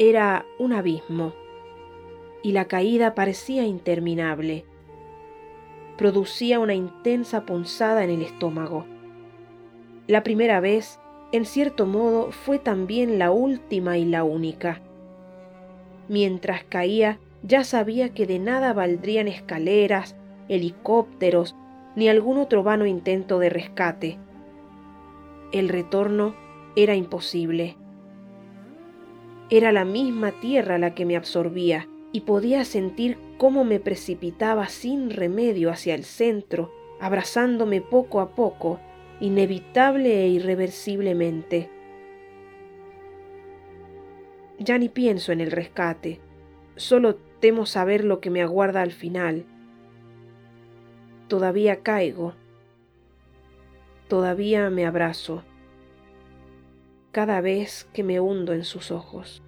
Era un abismo y la caída parecía interminable. Producía una intensa punzada en el estómago. La primera vez, en cierto modo, fue también la última y la única. Mientras caía, ya sabía que de nada valdrían escaleras, helicópteros, ni algún otro vano intento de rescate. El retorno era imposible. Era la misma tierra la que me absorbía y podía sentir cómo me precipitaba sin remedio hacia el centro, abrazándome poco a poco, inevitable e irreversiblemente. Ya ni pienso en el rescate, solo temo saber lo que me aguarda al final. Todavía caigo, todavía me abrazo, cada vez que me hundo en sus ojos.